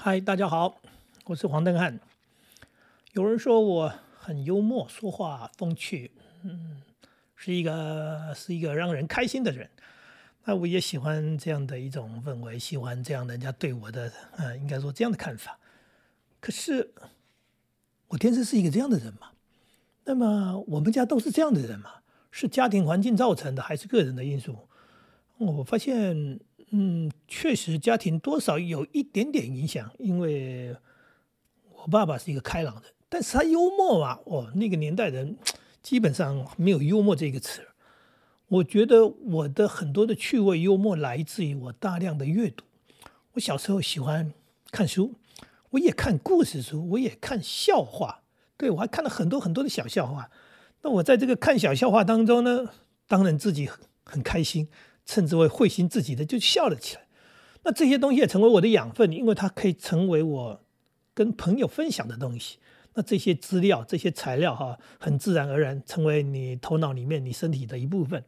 嗨，大家好，我是黄登汉。有人说我很幽默，说话风趣，嗯，是一个是一个让人开心的人。那我也喜欢这样的一种氛围，喜欢这样人家对我的，呃，应该说这样的看法。可是我天生是一个这样的人嘛？那么我们家都是这样的人嘛？是家庭环境造成的，还是个人的因素？我发现。嗯，确实，家庭多少有一点点影响，因为我爸爸是一个开朗的，但是他幽默嘛，哦，那个年代人基本上没有幽默这个词。我觉得我的很多的趣味幽默来自于我大量的阅读。我小时候喜欢看书，我也看故事书，我也看笑话，对我还看了很多很多的小笑话。那我在这个看小笑话当中呢，当然自己很开心。甚至会会心自己的就笑了起来，那这些东西也成为我的养分，因为它可以成为我跟朋友分享的东西。那这些资料、这些材料，哈，很自然而然成为你头脑里面、你身体的一部分。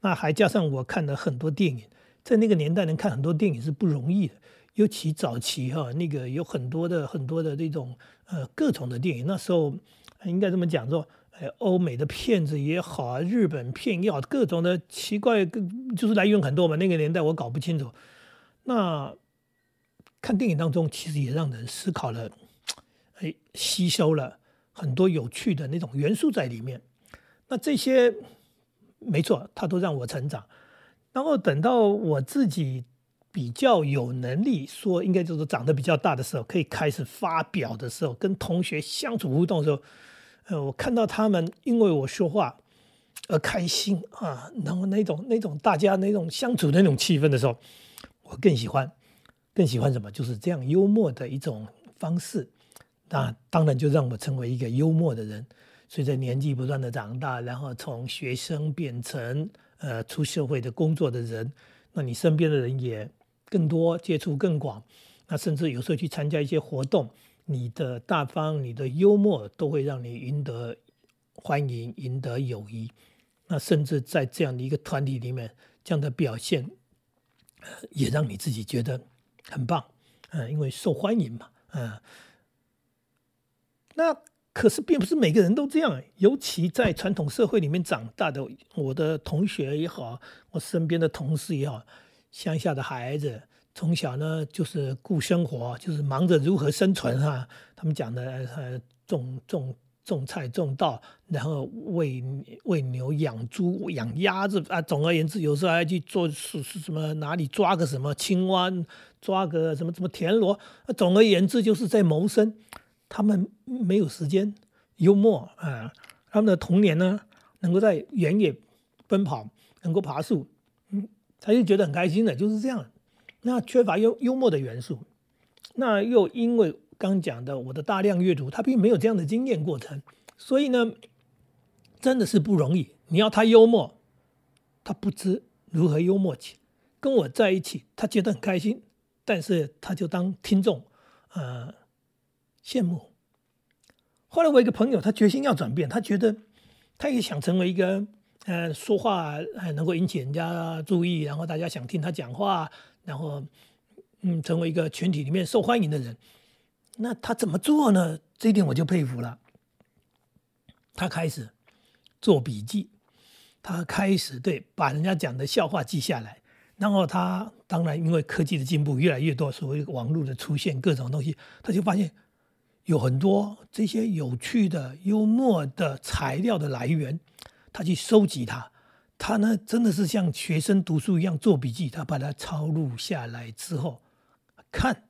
那还加上我看了很多电影，在那个年代能看很多电影是不容易的，尤其早期哈，那个有很多的很多的这种呃各种的电影，那时候应该这么讲说。哎，欧美的片子也好啊，日本片也好，各种的奇怪，就是来源很多嘛。那个年代我搞不清楚。那看电影当中，其实也让人思考了，哎，吸收了很多有趣的那种元素在里面。那这些没错，它都让我成长。然后等到我自己比较有能力，说应该就是长得比较大的时候，可以开始发表的时候，跟同学相处互动的时候。呃，我看到他们因为我说话而开心啊，然后那种那种大家那种相处的那种气氛的时候，我更喜欢，更喜欢什么？就是这样幽默的一种方式。那当然就让我成为一个幽默的人。随着年纪不断的长大，然后从学生变成呃出社会的工作的人，那你身边的人也更多，接触更广。那甚至有时候去参加一些活动。你的大方，你的幽默，都会让你赢得欢迎，赢得友谊。那甚至在这样的一个团体里面，这样的表现，也让你自己觉得很棒。嗯，因为受欢迎嘛。嗯，那可是并不是每个人都这样。尤其在传统社会里面长大的，我的同学也好，我身边的同事也好，乡下的孩子。从小呢，就是顾生活，就是忙着如何生存哈。他们讲的呃，种种种菜种稻，然后喂喂牛、养猪、养鸭子啊。总而言之，有时候还去做是是什么哪里抓个什么青蛙，抓个什么什么田螺。总而言之，就是在谋生。他们没有时间幽默啊。他们的童年呢，能够在原野奔跑，能够爬树，嗯，他就觉得很开心的，就是这样。那缺乏幽幽默的元素，那又因为刚讲的我的大量阅读，他并没有这样的经验过程，所以呢，真的是不容易。你要他幽默，他不知如何幽默起。跟我在一起，他觉得很开心，但是他就当听众，呃，羡慕。后来我一个朋友，他决心要转变，他觉得他也想成为一个，呃，说话还能够引起人家注意，然后大家想听他讲话。然后，嗯，成为一个群体里面受欢迎的人，那他怎么做呢？这一点我就佩服了。他开始做笔记，他开始对把人家讲的笑话记下来。然后他当然因为科技的进步越来越多，所谓网络的出现，各种东西，他就发现有很多这些有趣的、幽默的材料的来源，他去收集它。他呢，真的是像学生读书一样做笔记，他把它抄录下来之后看，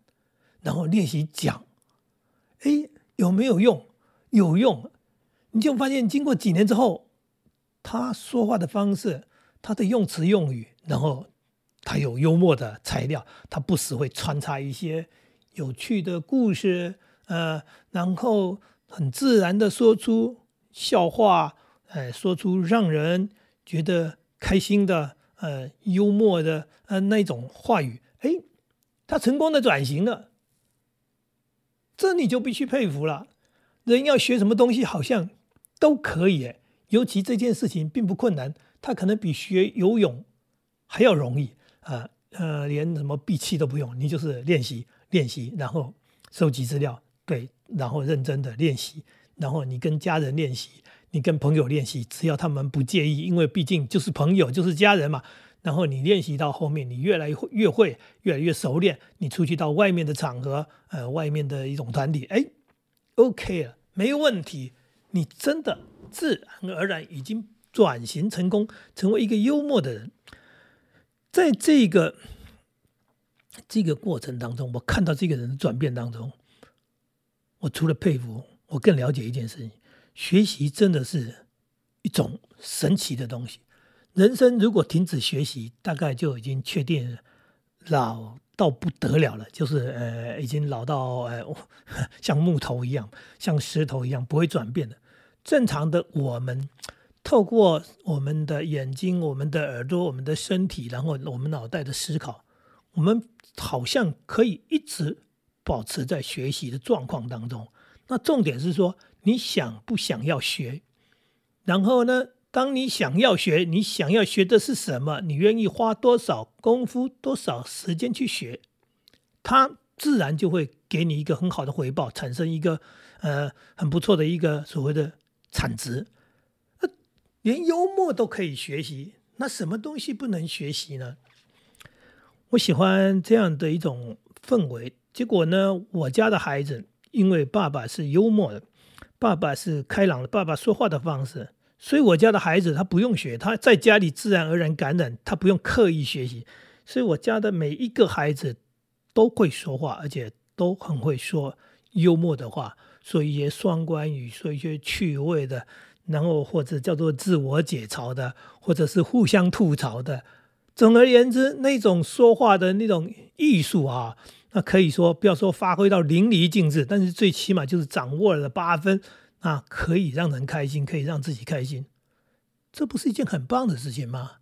然后练习讲，哎，有没有用？有用，你就发现经过几年之后，他说话的方式，他的用词用语，然后他有幽默的材料，他不时会穿插一些有趣的故事，呃，然后很自然的说出笑话，呃，说出让人。觉得开心的，呃，幽默的，呃，那种话语，哎，他成功的转型了，这你就必须佩服了。人要学什么东西，好像都可以，尤其这件事情并不困难，他可能比学游泳还要容易啊，呃，连什么闭气都不用，你就是练习练习，然后收集资料，对，然后认真的练习，然后你跟家人练习，你跟朋友练习，只要他们不介意，因为毕竟就是朋友，就是家人嘛。然后你练习到后面，你越来越会，越来越熟练。你出去到外面的场合，呃，外面的一种团体，哎，OK 了，没问题。你真的自然而然已经转型成功，成为一个幽默的人。在这个这个过程当中，我看到这个人的转变当中，我除了佩服，我更了解一件事情：学习真的是一种神奇的东西。人生如果停止学习，大概就已经确定老到不得了了，就是呃，已经老到呃，像木头一样，像石头一样不会转变的。正常的，我们透过我们的眼睛、我们的耳朵、我们的身体，然后我们脑袋的思考，我们好像可以一直保持在学习的状况当中。那重点是说，你想不想要学？然后呢？当你想要学，你想要学的是什么？你愿意花多少功夫、多少时间去学，它自然就会给你一个很好的回报，产生一个呃很不错的一个所谓的产值。连幽默都可以学习，那什么东西不能学习呢？我喜欢这样的一种氛围。结果呢，我家的孩子因为爸爸是幽默的，爸爸是开朗的，爸爸说话的方式。所以我家的孩子他不用学，他在家里自然而然感染，他不用刻意学习。所以我家的每一个孩子都会说话，而且都很会说幽默的话，说一些双关语，说一些趣味的，然后或者叫做自我解嘲的，或者是互相吐槽的。总而言之，那种说话的那种艺术啊，那可以说不要说发挥到淋漓尽致，但是最起码就是掌握了八分。啊，可以让人开心，可以让自己开心，这不是一件很棒的事情吗？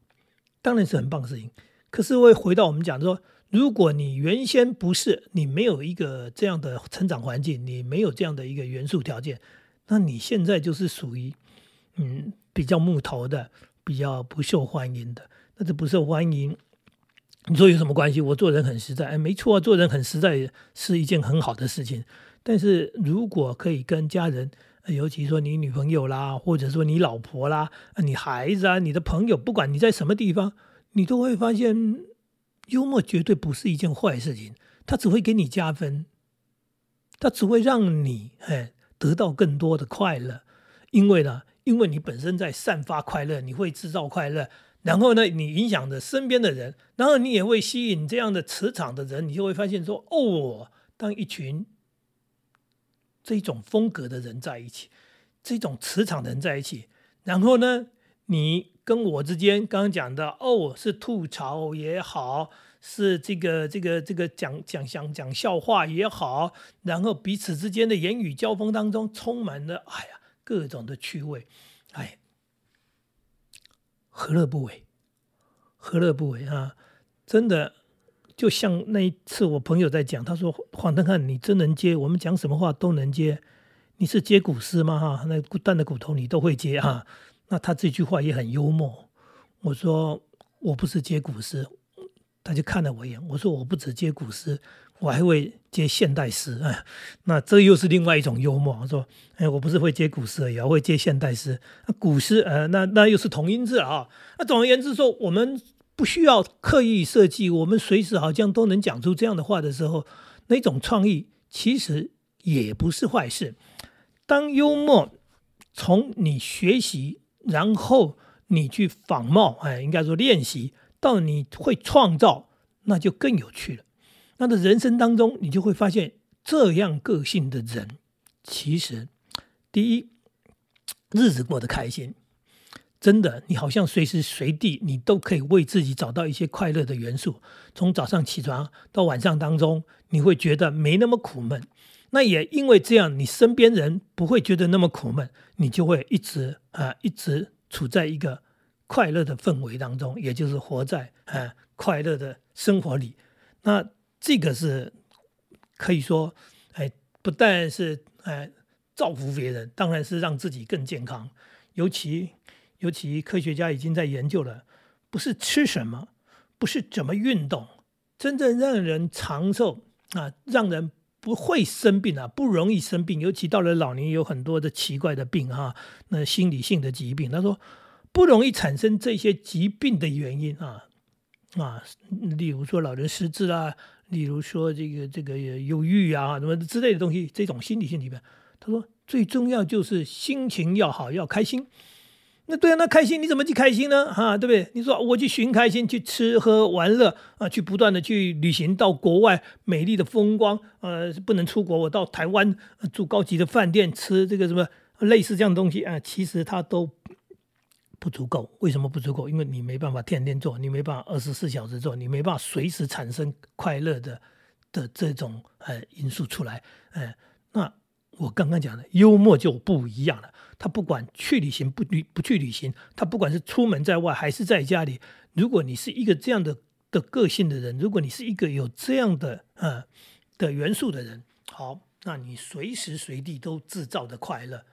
当然是很棒的事情。可是，会回到我们讲说，如果你原先不是你没有一个这样的成长环境，你没有这样的一个元素条件，那你现在就是属于嗯比较木头的，比较不受欢迎的。那这不受欢迎，你说有什么关系？我做人很实在，哎，没错，做人很实在是一件很好的事情。但是如果可以跟家人，尤其说你女朋友啦，或者说你老婆啦，你孩子啊，你的朋友，不管你在什么地方，你都会发现，幽默绝对不是一件坏事情，它只会给你加分，它只会让你哎得到更多的快乐，因为呢，因为你本身在散发快乐，你会制造快乐，然后呢，你影响着身边的人，然后你也会吸引这样的磁场的人，你就会发现说，哦，当一群。这种风格的人在一起，这种磁场的人在一起，然后呢，你跟我之间刚刚讲的哦，是吐槽也好，是这个这个这个讲讲讲讲笑话也好，然后彼此之间的言语交锋当中充满了哎呀各种的趣味，哎，何乐不为？何乐不为啊？真的。就像那一次，我朋友在讲，他说：“黄登汉，你真能接，我们讲什么话都能接。你是接古诗吗？哈，那断的骨头你都会接哈。那他这句话也很幽默。我说我不是接古诗，他就看了我一眼。我说我不止接古诗，我还会接现代诗。哎，那这又是另外一种幽默。我说，哎，我不是会接古诗而已，会接现代诗。那古诗，呃，那那又是同音字啊。那总而言之说，我们。不需要刻意设计，我们随时好像都能讲出这样的话的时候，那种创意其实也不是坏事。当幽默从你学习，然后你去仿冒，哎，应该说练习，到你会创造，那就更有趣了。那的人生当中，你就会发现，这样个性的人，其实第一，日子过得开心。真的，你好像随时随地，你都可以为自己找到一些快乐的元素。从早上起床到晚上当中，你会觉得没那么苦闷。那也因为这样，你身边人不会觉得那么苦闷，你就会一直啊，一直处在一个快乐的氛围当中，也就是活在啊快乐的生活里。那这个是可以说，哎，不但是哎造福别人，当然是让自己更健康，尤其。尤其科学家已经在研究了，不是吃什么，不是怎么运动，真正让人长寿，啊，让人不会生病啊，不容易生病，尤其到了老年，有很多的奇怪的病哈，那心理性的疾病，他说不容易产生这些疾病的原因啊啊，例如说老人失智啊，例如说这个这个忧郁啊什么之类的东西，这种心理性疾病，他说最重要就是心情要好，要开心。那对啊，那开心你怎么去开心呢？哈，对不对？你说我去寻开心，去吃喝玩乐啊，去不断的去旅行到国外美丽的风光，呃，不能出国，我到台湾住高级的饭店，吃这个什么类似这样东西啊，其实它都不足够。为什么不足够？因为你没办法天天做，你没办法二十四小时做，你没办法随时产生快乐的的这种呃因素出来。哎，那我刚刚讲的幽默就不一样了。他不管去旅行不旅不去旅行，他不管是出门在外还是在家里，如果你是一个这样的的个性的人，如果你是一个有这样的呃的元素的人，好，那你随时随地都制造的快乐，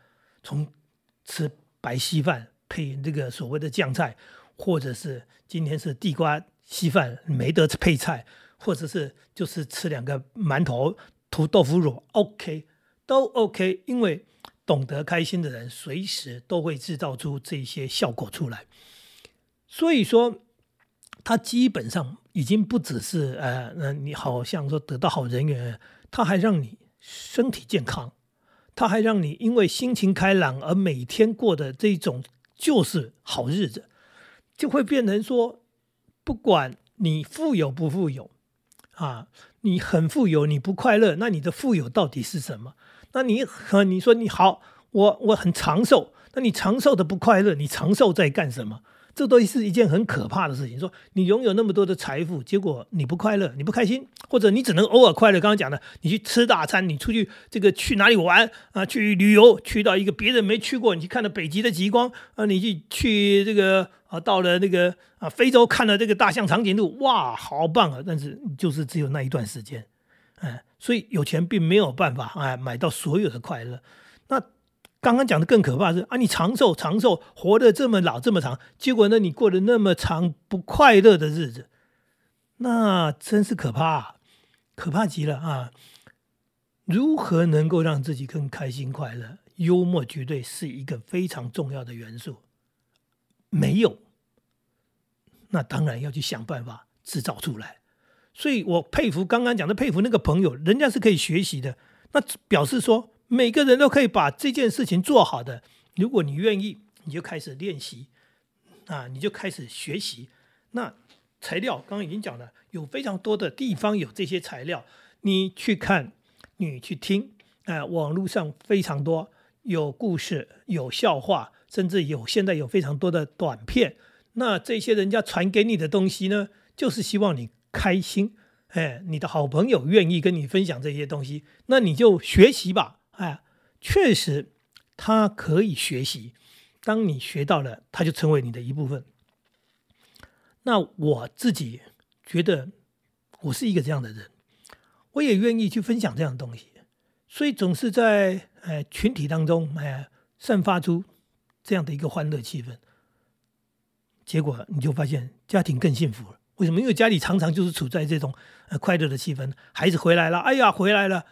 从吃白稀饭配这个所谓的酱菜，或者是今天是地瓜稀饭没得配菜，或者是就是吃两个馒头涂豆腐乳，OK，都 OK，因为。懂得开心的人，随时都会制造出这些效果出来。所以说，他基本上已经不只是呃，那你好像说得到好人缘，他还让你身体健康，他还让你因为心情开朗而每天过的这种就是好日子，就会变成说，不管你富有不富有啊，你很富有你不快乐，那你的富有到底是什么？那你和你说你好，我我很长寿，那你长寿的不快乐，你长寿在干什么？这都是一件很可怕的事情。说你拥有那么多的财富，结果你不快乐，你不开心，或者你只能偶尔快乐。刚刚讲的，你去吃大餐，你出去这个去哪里玩啊？去旅游，去到一个别人没去过，你去看了北极的极光啊？你去去这个啊，到了那个啊非洲看了这个大象长颈鹿，哇，好棒啊！但是就是只有那一段时间。哎，所以有钱并没有办法哎买到所有的快乐。刚刚讲的更可怕是啊，你长寿长寿，活得这么老这么长，结果呢你过得那么长不快乐的日子，那真是可怕，可怕极了啊！如何能够让自己更开心快乐？幽默绝对是一个非常重要的元素。没有，那当然要去想办法制造出来。所以我佩服刚刚讲的佩服那个朋友，人家是可以学习的。那表示说每个人都可以把这件事情做好的。如果你愿意，你就开始练习啊，你就开始学习。那材料刚刚已经讲了，有非常多的地方有这些材料，你去看，你去听，哎，网络上非常多有故事、有笑话，甚至有现在有非常多的短片。那这些人家传给你的东西呢，就是希望你。开心，哎，你的好朋友愿意跟你分享这些东西，那你就学习吧，哎，确实他可以学习。当你学到了，他就成为你的一部分。那我自己觉得，我是一个这样的人，我也愿意去分享这样的东西，所以总是在哎群体当中哎散发出这样的一个欢乐气氛。结果你就发现家庭更幸福了。为什么？因为家里常常就是处在这种呃快乐的气氛，孩子回来了，哎呀，回来了，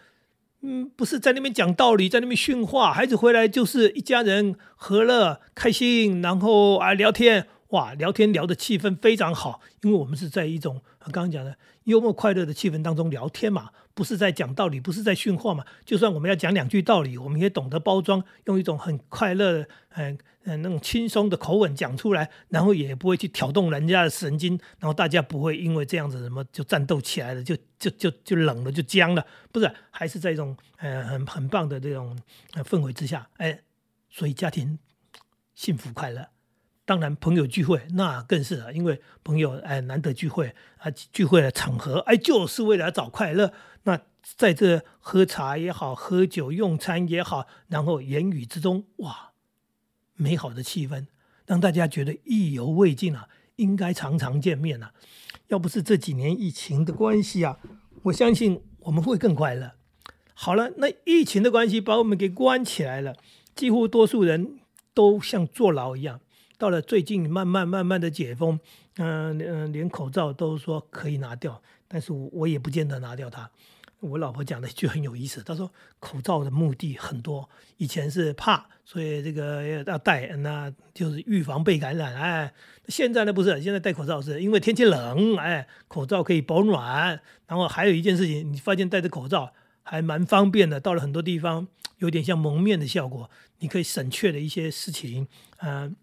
嗯，不是在那边讲道理，在那边训话，孩子回来就是一家人和乐开心，然后啊聊天，哇，聊天聊的气氛非常好，因为我们是在一种刚刚讲的幽默快乐的气氛当中聊天嘛，不是在讲道理，不是在训话嘛，就算我们要讲两句道理，我们也懂得包装，用一种很快乐，嗯。嗯，那种轻松的口吻讲出来，然后也不会去挑动人家的神经，然后大家不会因为这样子什么就战斗起来了，就就就就冷了，就僵了，不是，还是在一种呃很很棒的这种氛围之下，哎，所以家庭幸福快乐。当然，朋友聚会那更是了，因为朋友哎难得聚会啊，聚会的场合哎就是为了找快乐。那在这喝茶也好，喝酒用餐也好，然后言语之中哇。美好的气氛让大家觉得意犹未尽啊，应该常常见面啊。要不是这几年疫情的关系啊，我相信我们会更快乐。好了，那疫情的关系把我们给关起来了，几乎多数人都像坐牢一样。到了最近慢慢慢慢的解封，嗯嗯，连口罩都说可以拿掉，但是我我也不见得拿掉它。我老婆讲的就很有意思，她说口罩的目的很多，以前是怕，所以这个要戴，那就是预防被感染。哎，现在呢不是，现在戴口罩是因为天气冷，哎，口罩可以保暖。然后还有一件事情，你发现戴着口罩还蛮方便的，到了很多地方有点像蒙面的效果，你可以省却的一些事情，嗯，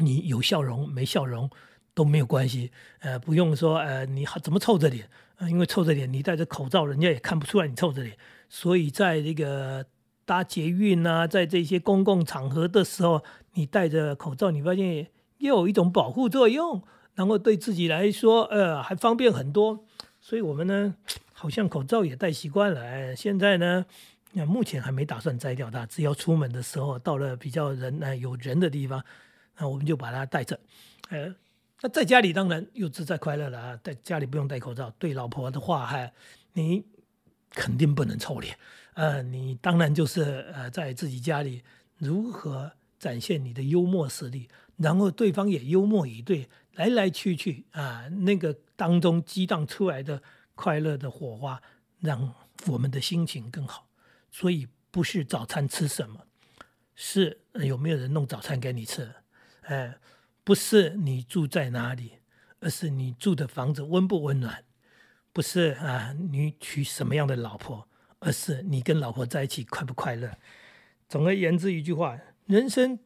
你有笑容没笑容都没有关系，呃，不用说，呃，你怎么臭着脸。因为臭着脸，你戴着口罩，人家也看不出来你臭着脸。所以在这个搭捷运啊，在这些公共场合的时候，你戴着口罩，你发现又有一种保护作用，然后对自己来说，呃，还方便很多。所以我们呢，好像口罩也戴习惯了。哎，现在呢，那目前还没打算摘掉它，只要出门的时候，到了比较人呃有人的地方，那我们就把它戴着，呃。那在家里当然又自在快乐了啊，在家里不用戴口罩。对老婆的话，哈，你肯定不能臭脸。呃，你当然就是呃，在自己家里如何展现你的幽默实力，然后对方也幽默以对，来来去去啊，那个当中激荡出来的快乐的火花，让我们的心情更好。所以不是早餐吃什么，是有没有人弄早餐给你吃，哎。不是你住在哪里，而是你住的房子温不温暖；不是啊，你娶什么样的老婆，而是你跟老婆在一起快不快乐。总而言之，一句话，人生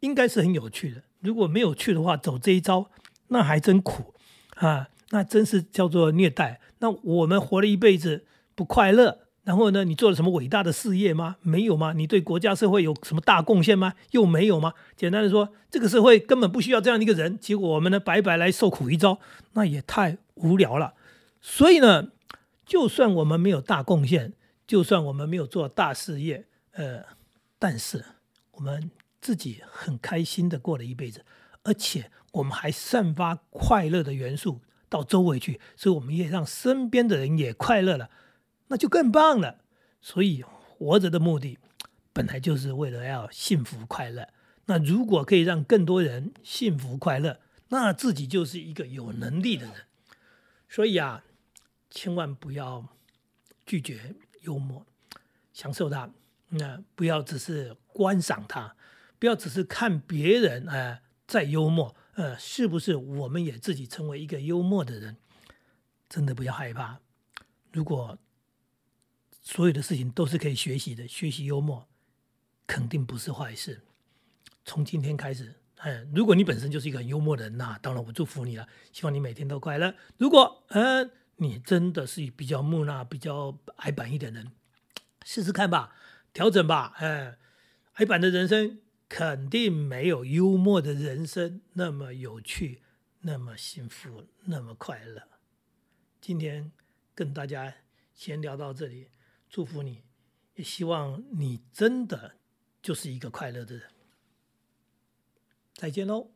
应该是很有趣的。如果没有趣的话，走这一招，那还真苦啊，那真是叫做虐待。那我们活了一辈子不快乐。然后呢？你做了什么伟大的事业吗？没有吗？你对国家社会有什么大贡献吗？又没有吗？简单的说，这个社会根本不需要这样的一个人。结果我们呢，白白来受苦一遭，那也太无聊了。所以呢，就算我们没有大贡献，就算我们没有做大事业，呃，但是我们自己很开心的过了一辈子，而且我们还散发快乐的元素到周围去，所以我们也让身边的人也快乐了。那就更棒了。所以活着的目的本来就是为了要幸福快乐。那如果可以让更多人幸福快乐，那自己就是一个有能力的人。所以啊，千万不要拒绝幽默，享受它。那不要只是观赏它，不要只是看别人哎在幽默。呃，是不是我们也自己成为一个幽默的人？真的不要害怕。如果所有的事情都是可以学习的，学习幽默肯定不是坏事。从今天开始，嗯，如果你本身就是一个很幽默的人，那当然我祝福你了，希望你每天都快乐。如果嗯，你真的是比较木讷、比较矮板一点的人，试试看吧，调整吧。哎，矮板的人生肯定没有幽默的人生那么有趣、那么幸福、那么快乐。今天跟大家先聊到这里。祝福你，也希望你真的就是一个快乐的人。再见喽。